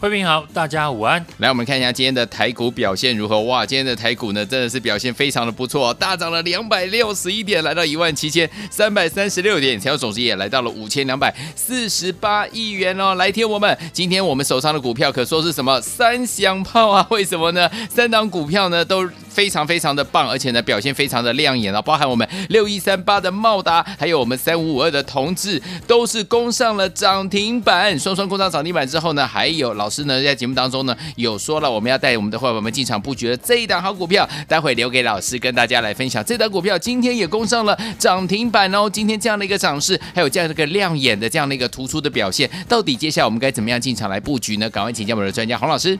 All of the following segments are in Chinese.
慧平好，大家午安。来，我们看一下今天的台股表现如何？哇，今天的台股呢，真的是表现非常的不错，大涨了两百六十一点，来到一万七千三百三十六点，成交总值也来到了五千两百四十八亿元哦。来听我们，今天我们手上的股票可说是什么三响炮啊？为什么呢？三档股票呢都非常非常的棒，而且呢表现非常的亮眼啊，包含我们六一三八的茂达，还有我们三五五二的同志，都是攻上了涨停板，双双攻上涨停板之后呢，还有老。老师呢，在节目当中呢，有说了，我们要带我们的伙伴们进场布局的这一档好股票，待会留给老师跟大家来分享。这档股票今天也攻上了涨停板哦。今天这样的一个涨势，还有这样的一个亮眼的这样的一个突出的表现，到底接下来我们该怎么样进场来布局呢？赶快请教我们的专家洪老师。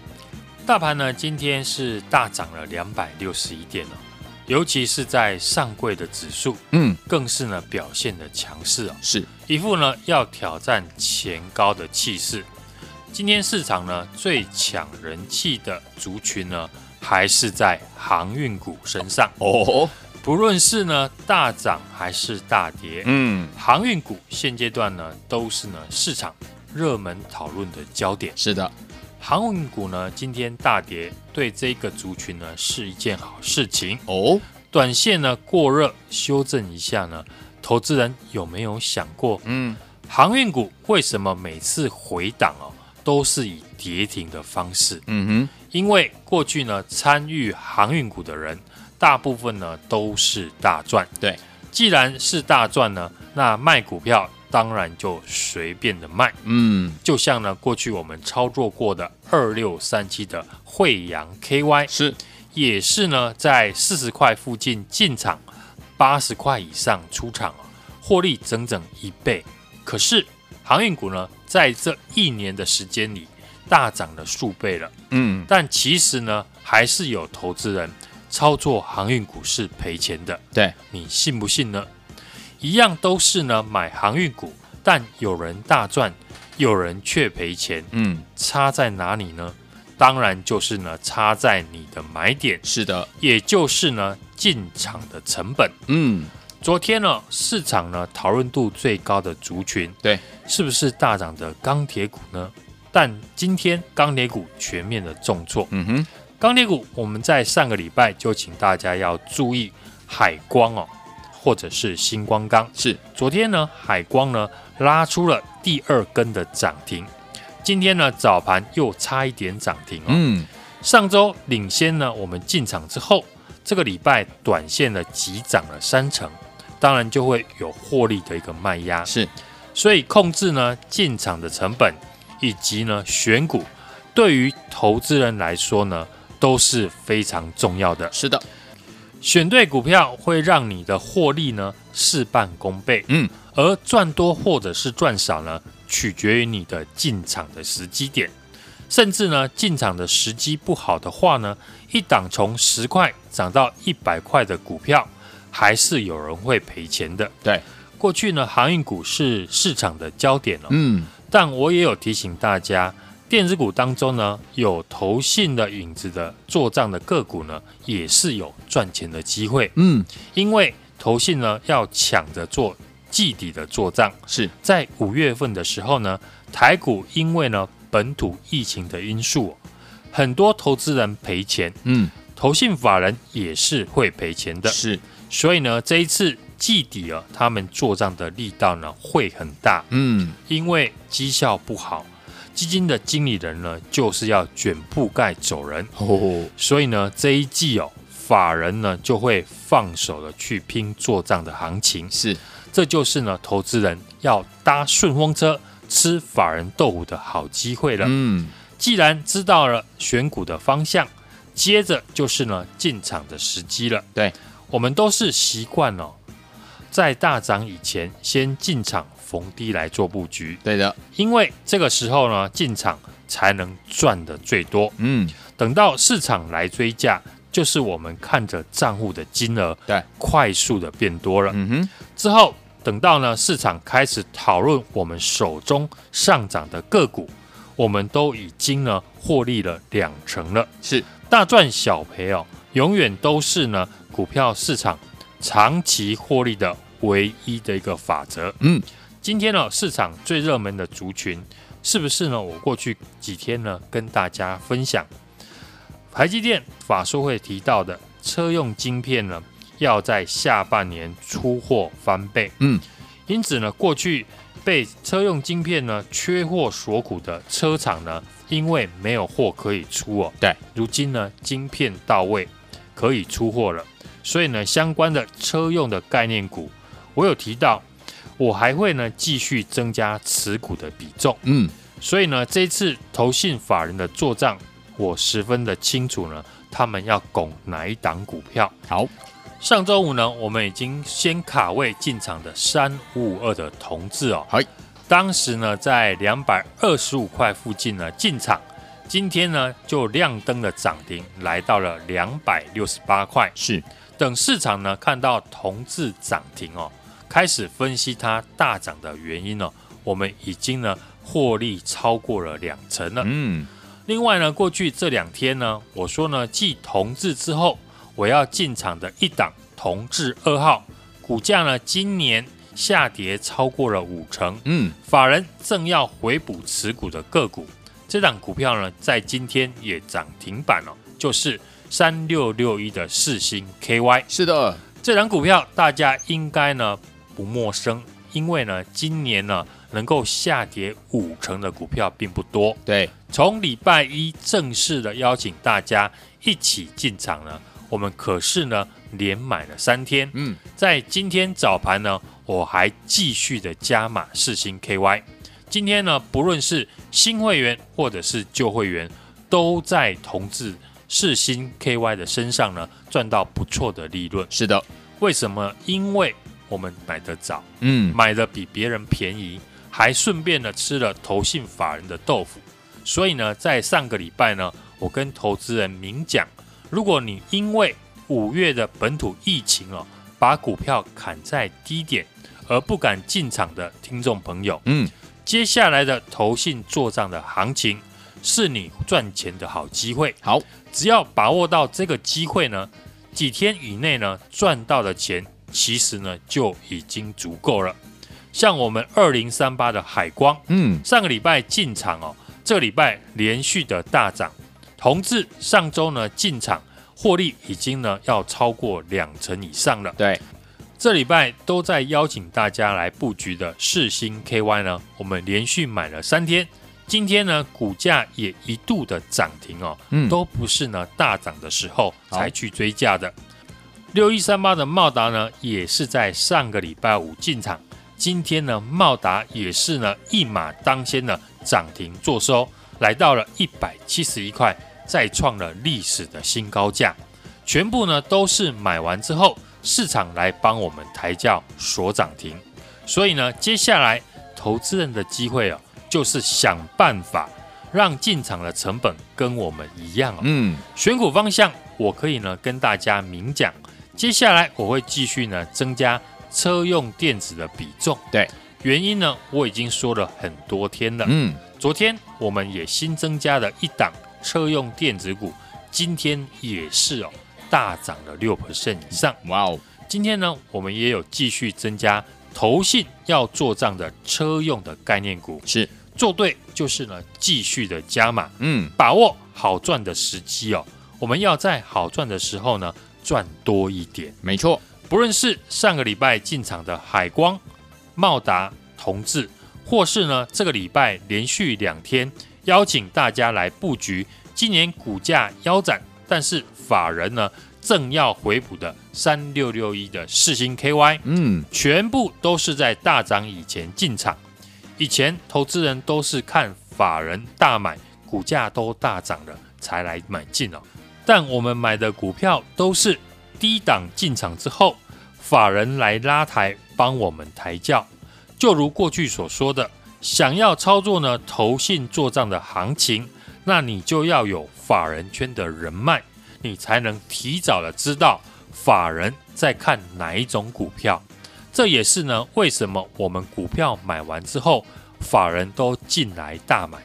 大盘呢，今天是大涨了两百六十一点哦，尤其是在上柜的指数，嗯，更是呢表现的强势哦，是一副呢要挑战前高的气势。今天市场呢最抢人气的族群呢，还是在航运股身上哦。不论是呢大涨还是大跌，嗯，航运股现阶段呢都是呢市场热门讨论的焦点。是的，航运股呢今天大跌，对这个族群呢是一件好事情。哦。短线呢过热，修正一下呢，投资人有没有想过，嗯，航运股为什么每次回档哦？都是以跌停的方式，嗯哼，因为过去呢参与航运股的人，大部分呢都是大赚，对，既然是大赚呢，那卖股票当然就随便的卖，嗯，就像呢过去我们操作过的二六三七的惠阳 KY 是，也是呢在四十块附近进场，八十块以上出场，获利整整一倍，可是。航运股呢，在这一年的时间里大涨了数倍了。嗯，但其实呢，还是有投资人操作航运股是赔钱的。对，你信不信呢？一样都是呢买航运股，但有人大赚，有人却赔钱。嗯，差在哪里呢？当然就是呢，差在你的买点。是的，也就是呢进场的成本。嗯。昨天呢，市场呢讨论度最高的族群，对，是不是大涨的钢铁股呢？但今天钢铁股全面的重挫。嗯哼，钢铁股我们在上个礼拜就请大家要注意海光哦，或者是星光钢。是，昨天呢海光呢拉出了第二根的涨停，今天呢早盘又差一点涨停哦。嗯，上周领先呢我们进场之后，这个礼拜短线呢急涨了三成。当然就会有获利的一个卖压，是，所以控制呢进场的成本以及呢选股，对于投资人来说呢都是非常重要的。是的，选对股票会让你的获利呢事半功倍，嗯，而赚多或者是赚少呢，取决于你的进场的时机点，甚至呢进场的时机不好的话呢，一档从十块涨到一百块的股票。还是有人会赔钱的。对，过去呢，航运股是市场的焦点了。嗯，但我也有提醒大家，电子股当中呢，有投信的影子的做账的个股呢，也是有赚钱的机会。嗯，因为投信呢要抢着做季底的做账，是在五月份的时候呢，台股因为呢本土疫情的因素，很多投资人赔钱。嗯，投信法人也是会赔钱的。是。所以呢，这一次季底啊，他们做账的力道呢会很大，嗯，因为绩效不好，基金的经理人呢就是要卷铺盖走人，哦，所以呢这一季哦，法人呢就会放手的去拼做账的行情，是，这就是呢投资人要搭顺风车吃法人豆腐的好机会了，嗯，既然知道了选股的方向，接着就是呢进场的时机了，对。我们都是习惯了在大涨以前先进场逢低来做布局。对的，因为这个时候呢进场才能赚的最多。嗯，等到市场来追价，就是我们看着账户的金额对快速的变多了。嗯哼，之后等到呢市场开始讨论我们手中上涨的个股，我们都已经呢获利了两成了。是大赚小赔哦，永远都是呢股票市场长期获利的唯一的一个法则。嗯，今天呢市场最热门的族群是不是呢？我过去几天呢跟大家分享，台积电法说会提到的车用晶片呢，要在下半年出货翻倍。嗯，因此呢，过去被车用晶片呢缺货所苦的车厂呢，因为没有货可以出哦，对，如今呢晶片到位，可以出货了，所以呢相关的车用的概念股，我有提到，我还会呢继续增加持股的比重。嗯，所以呢这一次投信法人的做账，我十分的清楚呢，他们要拱哪一档股票。好。上周五呢，我们已经先卡位进场的三五五二的同志哦，好，当时呢在两百二十五块附近呢进场，今天呢就亮灯的涨停，来到了两百六十八块。是，等市场呢看到同志涨停哦，开始分析它大涨的原因哦，我们已经呢获利超过了两成了。嗯，另外呢，过去这两天呢，我说呢继同志之后。我要进场的一档同志二号，股价呢今年下跌超过了五成，嗯，法人正要回补持股的个股，这档股票呢在今天也涨停板了，就是三六六一的四星 KY。是的，这档股票大家应该呢不陌生，因为呢今年呢能够下跌五成的股票并不多。对，从礼拜一正式的邀请大家一起进场呢。我们可是呢连买了三天，嗯，在今天早盘呢，我还继续的加码四星 KY。今天呢，不论是新会员或者是旧会员，都在同志世芯 KY 的身上呢赚到不错的利润。是的，为什么？因为我们买得早，嗯，买的比别人便宜，还顺便呢吃了投信法人的豆腐。所以呢，在上个礼拜呢，我跟投资人明讲。如果你因为五月的本土疫情哦，把股票砍在低点而不敢进场的听众朋友，嗯，接下来的投信做账的行情是你赚钱的好机会。好，只要把握到这个机会呢，几天以内呢赚到的钱其实呢就已经足够了。像我们二零三八的海光，嗯，上个礼拜进场哦，这个礼拜连续的大涨。同志上周呢进场获利已经呢要超过两成以上了。对，这礼拜都在邀请大家来布局的世星 KY 呢，我们连续买了三天，今天呢股价也一度的涨停哦，嗯，都不是呢大涨的时候才去追价的。六一三八的茂达呢也是在上个礼拜五进场，今天呢茂达也是呢一马当先的涨停做收，来到了一百七十一块。再创了历史的新高价，全部呢都是买完之后，市场来帮我们抬轿锁涨停。所以呢，接下来投资人的机会啊，就是想办法让进场的成本跟我们一样哦。嗯，选股方向我可以呢跟大家明讲，接下来我会继续呢增加车用电子的比重。对，原因呢我已经说了很多天了。嗯，昨天我们也新增加了一档。车用电子股今天也是哦，大涨了六 percent 以上。哇哦！今天呢，我们也有继续增加投信要做账的车用的概念股，是做对就是呢，继续的加码，嗯，把握好赚的时机哦。我们要在好赚的时候呢，赚多一点。没错，不论是上个礼拜进场的海光、茂达、同志，或是呢这个礼拜连续两天。邀请大家来布局，今年股价腰斩，但是法人呢正要回补的三六六一的世星 KY，嗯，全部都是在大涨以前进场。以前投资人都是看法人大买，股价都大涨了才来买进哦。但我们买的股票都是低档进场之后，法人来拉抬帮我们抬轿。就如过去所说的，想要操作呢投信做账的行情，那你就要有法人圈的人脉，你才能提早的知道法人在看哪一种股票。这也是呢为什么我们股票买完之后，法人都进来大买。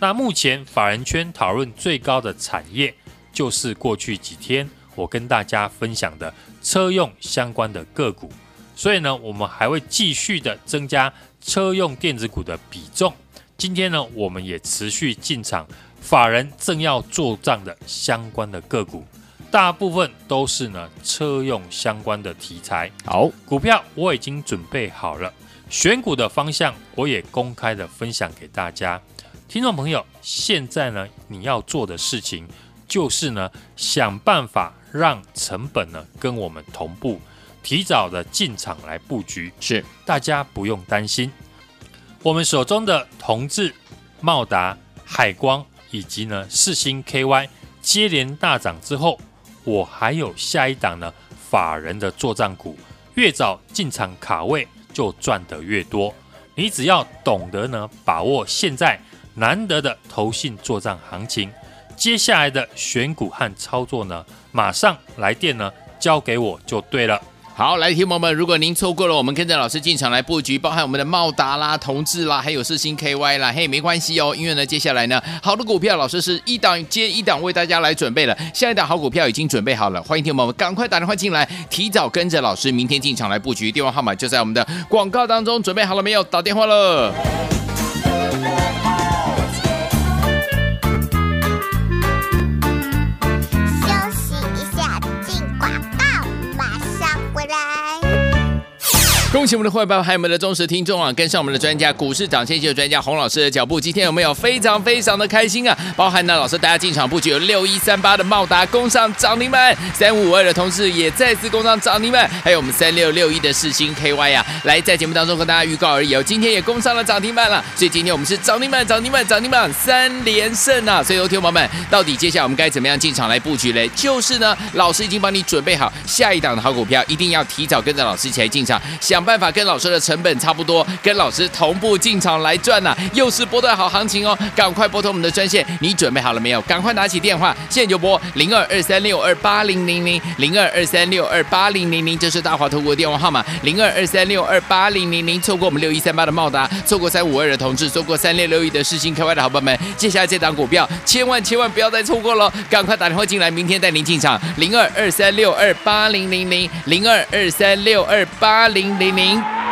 那目前法人圈讨论最高的产业，就是过去几天我跟大家分享的车用相关的个股。所以呢，我们还会继续的增加车用电子股的比重。今天呢，我们也持续进场，法人正要做账的相关的个股，大部分都是呢车用相关的题材。好，股票我已经准备好了，选股的方向我也公开的分享给大家。听众朋友，现在呢，你要做的事情就是呢，想办法让成本呢跟我们同步，提早的进场来布局。是，大家不用担心。我们手中的同志、茂达、海光以及呢四星 KY 接连大涨之后，我还有下一档呢法人的作战股，越早进场卡位就赚得越多。你只要懂得呢把握现在。难得的投信作战行情，接下来的选股和操作呢，马上来电呢，交给我就对了。好，来，听友们，如果您错过了我们跟着老师进场来布局，包含我们的茂达啦、同志啦，还有四星 KY 啦，嘿，没关系哦，因为呢，接下来呢，好的股票老师是一档接一档为大家来准备了，下一档好股票已经准备好了，欢迎听友们赶快打电话进来，提早跟着老师明天进场来布局，电话号码就在我们的广告当中，准备好了没有？打电话了。恭喜我们的伙伴还有我们的忠实听众啊，跟上我们的专家股市涨先机的专家洪老师的脚步，今天有没有非常非常的开心啊？包含呢，老师大家进场布局有六一三八的茂达攻上涨停板，三五五二的同事也再次攻上涨停板，还有我们三六六一的世星 KY 啊，来在节目当中跟大家预告而已哦，今天也攻上了涨停板了，所以今天我们是涨停板涨停板涨停板三连胜啊！所以，有听友们，到底接下来我们该怎么样进场来布局嘞？就是呢，老师已经帮你准备好下一档的好股票，一定要提早跟着老师一起来进场，想。办办法跟老师的成本差不多，跟老师同步进场来赚呐、又是波段好行情哦！赶快拨通我们的专线，你准备好了没有？赶快拿起电话，现在就拨零二二三六二八零零零零二二三六二八零零零，这是大华投过的电话号码零二二三六二八零零零。错过我们六一三八的茂达，错过三五二的同志，错过三六六一的世芯 KY 的好朋友们，接下来这档股票千万千万不要再错过了，赶快打电话进来，明天带您进场零二二三六二八零零零零二二三六二八零零。零。mean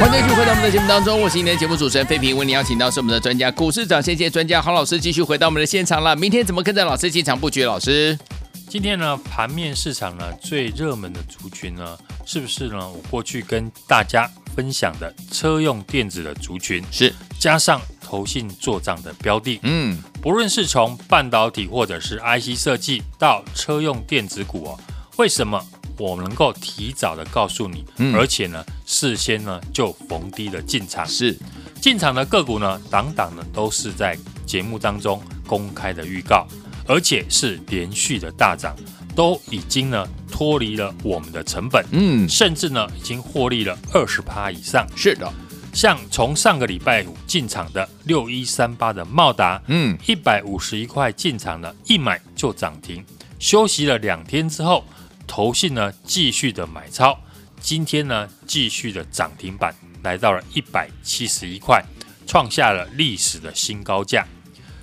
回到我们的节目当中，我是今天的节目主持人费平，为您邀请到是我们的专家股市长先机专家黄老师，继续回到我们的现场了。明天怎么跟着老师进场布局？老师，今天呢，盘面市场呢最热门的族群呢，是不是呢？我过去跟大家分享的车用电子的族群是加上投信做账的标的，嗯，不论是从半导体或者是 IC 设计到车用电子股哦，为什么？我们能够提早的告诉你，嗯、而且呢，事先呢就逢低的进场，是。进场的个股呢，档档呢都是在节目当中公开的预告，而且是连续的大涨，都已经呢脱离了我们的成本，嗯，甚至呢已经获利了二十趴以上。是的，像从上个礼拜五进场的六一三八的茂达，嗯，一百五十一块进场的，一买就涨停，休息了两天之后。投信呢继续的买超，今天呢继续的涨停板来到了一百七十一块，创下了历史的新高价。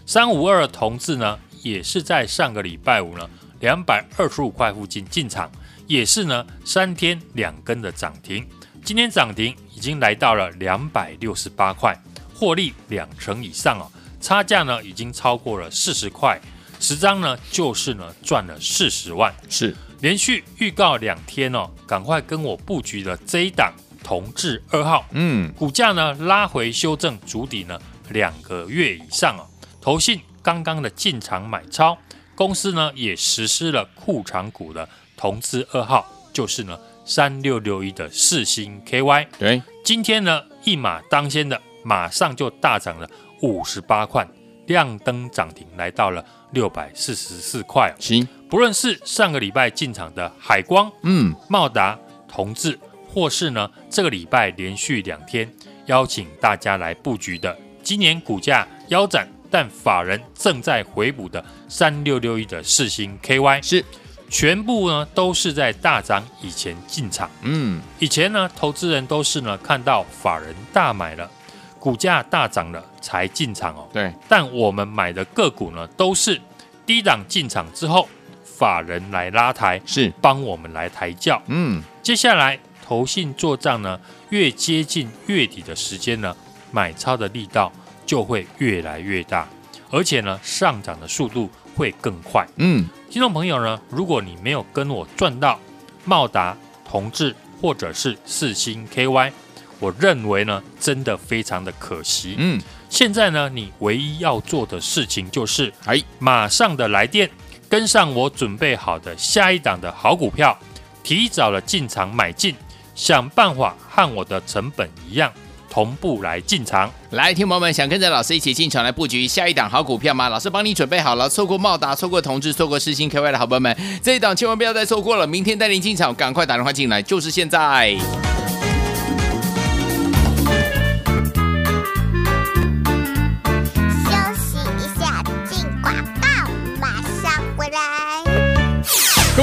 三五二同志呢也是在上个礼拜五呢两百二十五块附近进场，也是呢三天两根的涨停，今天涨停已经来到了两百六十八块，获利两成以上哦，差价呢已经超过了四十块，十张呢就是呢赚了四十万，是。连续预告两天哦，赶快跟我布局了这一档同致二号，嗯，股价呢拉回修正主底呢两个月以上哦，投信刚刚的进场买超，公司呢也实施了库藏股的同致二号，就是呢三六六一的四星 KY，对，今天呢一马当先的马上就大涨了五十八块，亮灯涨停来到了六百四十四块，行。不论是上个礼拜进场的海光、嗯、茂达、同志，或是呢这个礼拜连续两天邀请大家来布局的，今年股价腰斩但法人正在回补的三六六一的四星 KY，是。全部呢都是在大涨以前进场。嗯，以前呢投资人都是呢看到法人大买了，股价大涨了才进场哦。对，但我们买的个股呢都是低档进场之后。法人来拉抬，是帮我们来抬轿。嗯，接下来投信做账呢，越接近月底的时间呢，买超的力道就会越来越大，而且呢，上涨的速度会更快。嗯，听众朋友呢，如果你没有跟我赚到茂达、同志或者是四星 KY，我认为呢，真的非常的可惜。嗯，现在呢，你唯一要做的事情就是，哎，马上的来电。跟上我准备好的下一档的好股票，提早了进场买进，想办法和我的成本一样，同步来进场。来，听朋友们，想跟着老师一起进场来布局下一档好股票吗？老师帮你准备好了，错过茂达、错过同志、错过世星 KY 的好朋友们，这一档千万不要再错过了。明天带您进场，赶快打电话进来，就是现在。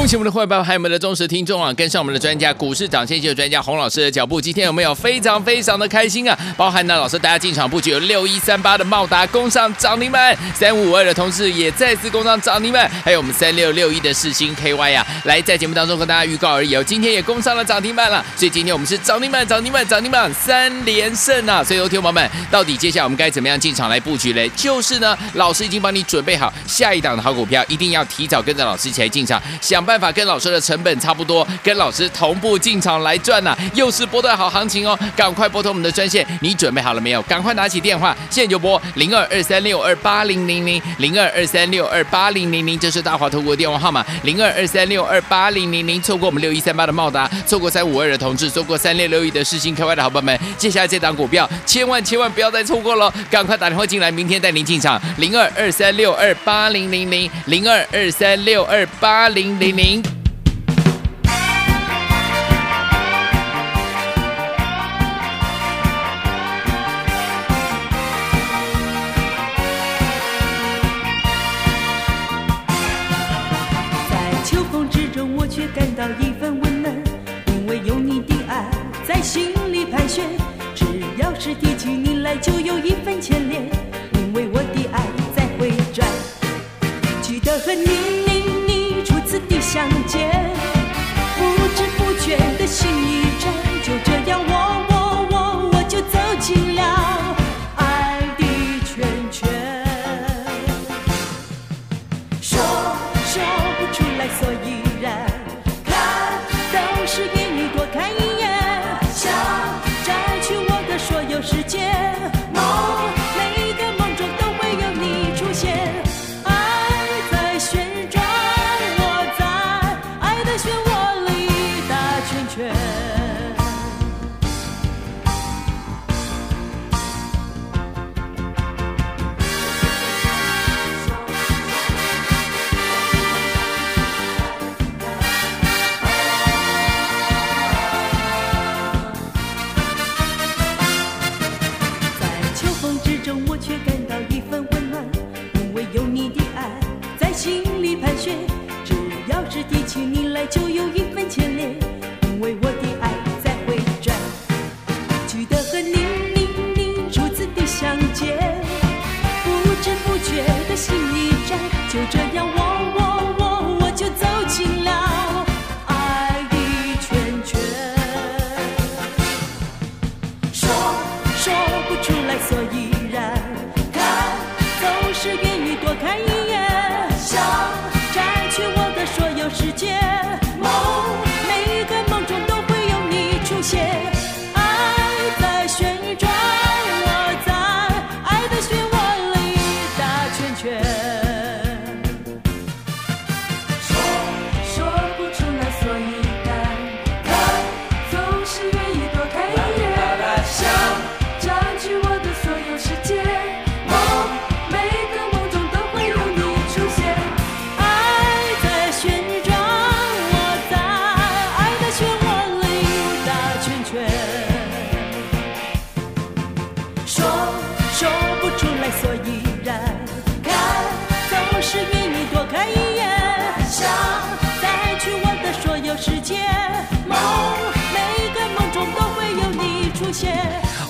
恭喜我们的伙伴还有我们的忠实听众啊，跟上我们的专家股市涨先机的专家洪老师的脚步，今天有没有非常非常的开心啊？包含呢，老师大家进场布局有六一三八的茂达攻上涨停板，三五五二的同事也再次攻上涨停板，还有我们三六六一的世星 KY 啊，来在节目当中跟大家预告而已哦，今天也攻上了涨停板了，所以今天我们是涨停板涨停板涨停板三连胜啊！所以，有听众朋友们，到底接下来我们该怎么样进场来布局嘞？就是呢，老师已经帮你准备好下一档的好股票，一定要提早跟着老师一起来进场，想办办法。跟老师的成本差不多，跟老师同步进场来赚呐、又是波段好行情哦！赶快拨通我们的专线，你准备好了没有？赶快拿起电话，现在就拨零二二三六二八零零零零二二三六二八零零零，这是大华投顾的电话号码，零二二三六二八零零零。错过我们六一三八的茂达，错过三五二的同志，错过三六六一的世芯 KY 的好朋友们，接下来这档股票千万千万不要再错过了，赶快打电话进来，明天带您进场，零二二三六二八零零零零二二三六二八零零零。在秋风之中我却感到一份温暖因为有你的爱在心里盘旋。只要是提起你来就有一尽了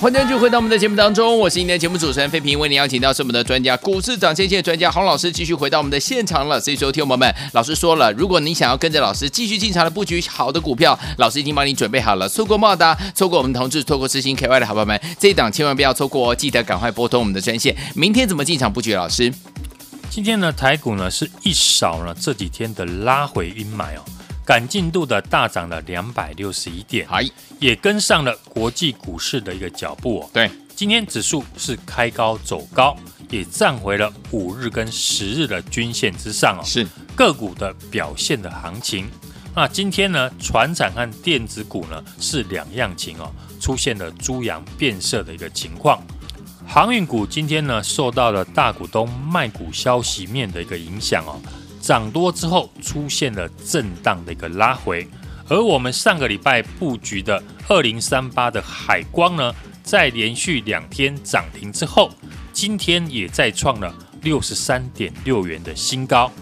欢迎继续回到我们的节目当中，我是今天的节目主持人费平，为您邀请到是我们的专家，股市涨先机专家洪老师，继续回到我们的现场了。所以，说，听友们，老师说了，如果你想要跟着老师继续进场的布局好的股票，老师已经帮你准备好了。错过茂达，错过我们同志，错过世芯 KY 的好朋友们，这一档千万不要错过哦！记得赶快拨通我们的专线。明天怎么进场布局？老师，今天呢，台股呢是一扫了这几天的拉回阴霾哦。赶进度的大涨了两百六十一点，也跟上了国际股市的一个脚步哦。对，今天指数是开高走高，也站回了五日跟十日的均线之上哦。是个股的表现的行情。那今天呢，船产和电子股呢是两样情哦，出现了猪羊变色的一个情况。航运股今天呢，受到了大股东卖股消息面的一个影响哦。涨多之后出现了震荡的一个拉回，而我们上个礼拜布局的二零三八的海光呢，在连续两天涨停之后，今天也再创了六十三点六元的新高。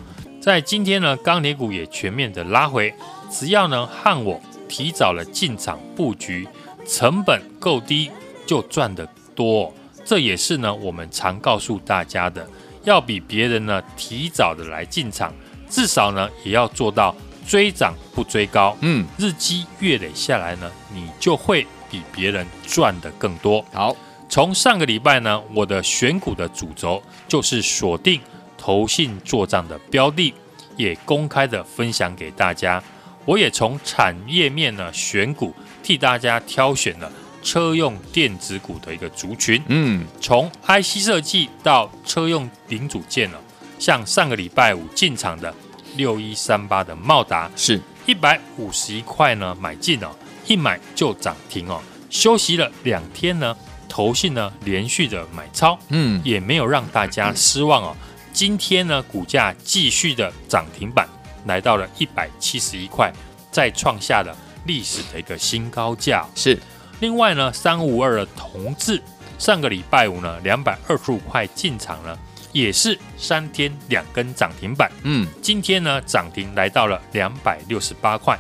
在今天呢，钢铁股也全面的拉回，只要呢和我提早了进场布局，成本够低就赚得多。这也是呢我们常告诉大家的。要比别人呢提早的来进场，至少呢也要做到追涨不追高。嗯，日积月累下来呢，你就会比别人赚得更多。好，从上个礼拜呢，我的选股的主轴就是锁定投信做账的标的，也公开的分享给大家。我也从产业面呢选股，替大家挑选了。车用电子股的一个族群，嗯，从 IC 设计到车用零组件了，像上个礼拜五进场的六一三八的茂达，是。一百五十一块呢买进哦，一买就涨停哦，休息了两天呢，投信呢连续的买超，嗯，也没有让大家失望哦，今天呢股价继续的涨停板，来到了一百七十一块，再创下了历史的一个新高价，是。另外呢，三五二的同志，上个礼拜五呢，两百二十五块进场呢，也是三天两根涨停板。嗯，今天呢涨停来到了两百六十八块，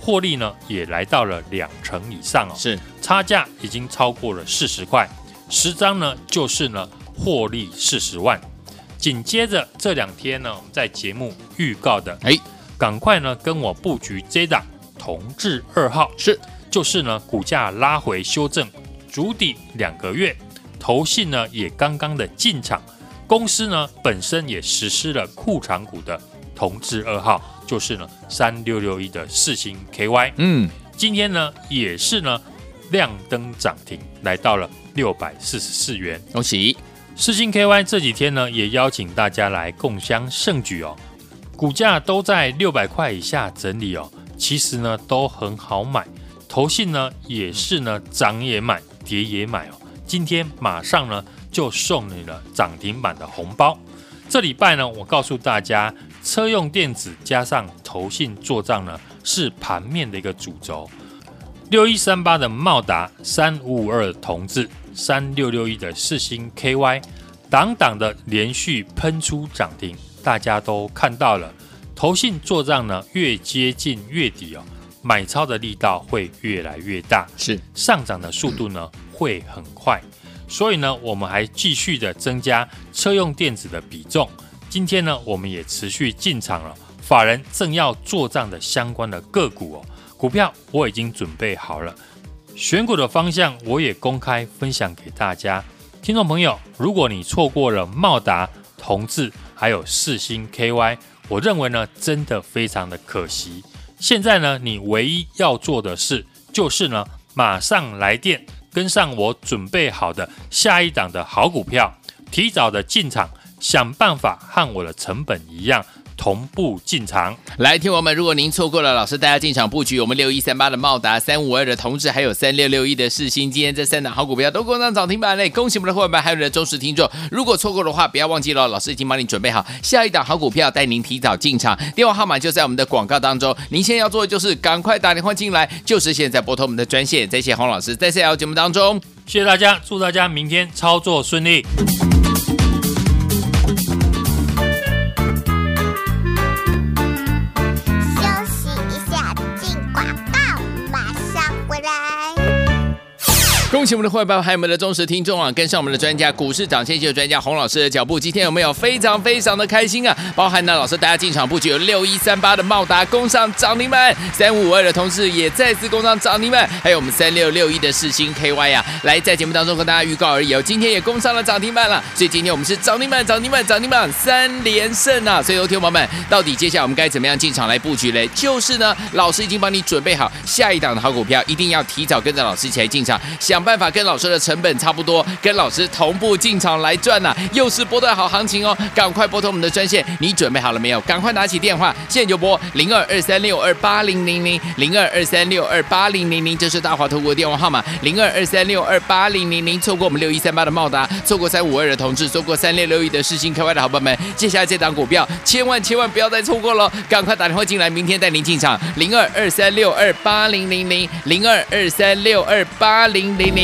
获利呢也来到了两成以上哦。是，差价已经超过了四十块，十张呢就是呢获利四十万。紧接着这两天呢，我们在节目预告的，哎，赶快呢跟我布局这档同志二号是。就是呢，股价拉回修正，筑底两个月，投信呢也刚刚的进场，公司呢本身也实施了库藏股的同志二号，就是呢三六六一的四星 KY，嗯，今天呢也是呢亮灯涨停，来到了六百四十四元，恭喜。四星 KY 这几天呢也邀请大家来共襄盛举哦，股价都在六百块以下整理哦，其实呢都很好买。投信呢也是呢涨也买，跌也买哦。今天马上呢就送你了涨停板的红包。这礼拜呢，我告诉大家，车用电子加上投信做账呢是盘面的一个主轴。六一三八的茂达，三五五二的同致，三六六一的四星 KY，档档的连续喷出涨停，大家都看到了。投信做账呢越接近月底哦。买超的力道会越来越大，是上涨的速度呢会很快，所以呢，我们还继续的增加车用电子的比重。今天呢，我们也持续进场了，法人正要做账的相关的个股哦，股票我已经准备好了，选股的方向我也公开分享给大家。听众朋友，如果你错过了茂达、同志还有四星 KY，我认为呢，真的非常的可惜。现在呢，你唯一要做的事就是呢，马上来电，跟上我准备好的下一档的好股票，提早的进场，想办法和我的成本一样。同步进场，来听我们。如果您错过了老师带大家进场布局，我们六一三八的茂达、三五二的同志，还有三六六一的世新，今天这三档好股票都攻上涨停板嘞！恭喜我们的伙伴们，还有你的忠实听众。如果错过的话，不要忘记了，老师已经帮你准备好下一档好股票，带您提早进场。电话号码就在我们的广告当中。您现在要做的就是赶快打电话进来，就是现在拨通我们的专线。在谢洪老师在这条节目当中，谢谢大家，祝大家明天操作顺利。恭喜我们的伙伴还有我们的忠实听众啊，跟上我们的专家股市涨先机的专家洪老师的脚步，今天有没有非常非常的开心啊？包含呢，老师大家进场布局有六一三八的茂达攻上涨停板，三五五二的同事也再次攻上涨停板，还有我们三六六一的世星 KY、啊，来在节目当中跟大家预告而已哦，今天也攻上了涨停板了，所以今天我们是涨停板涨停板涨停板三连胜啊！所以，有听友们，到底接下来我们该怎么样进场来布局嘞？就是呢，老师已经帮你准备好下一档的好股票，一定要提早跟着老师一起来进场，想办办。法跟老师的成本差不多，跟老师同步进场来赚呐、又是波段好行情哦！赶快拨通我们的专线，你准备好了没有？赶快拿起电话，现在就拨零二二三六二八零零零零二二三六二八零零零，这是大华投顾的电话号码，零二二三六二八零零零。错过我们六一三八的茂达，错过三五二的同志，错过三六六一的世芯 KY 的好朋友们，接下来这档股票千万千万不要再错过了，赶快打电话进来，明天带您进场，零二二三六二八零零零零二二三六二八零零零。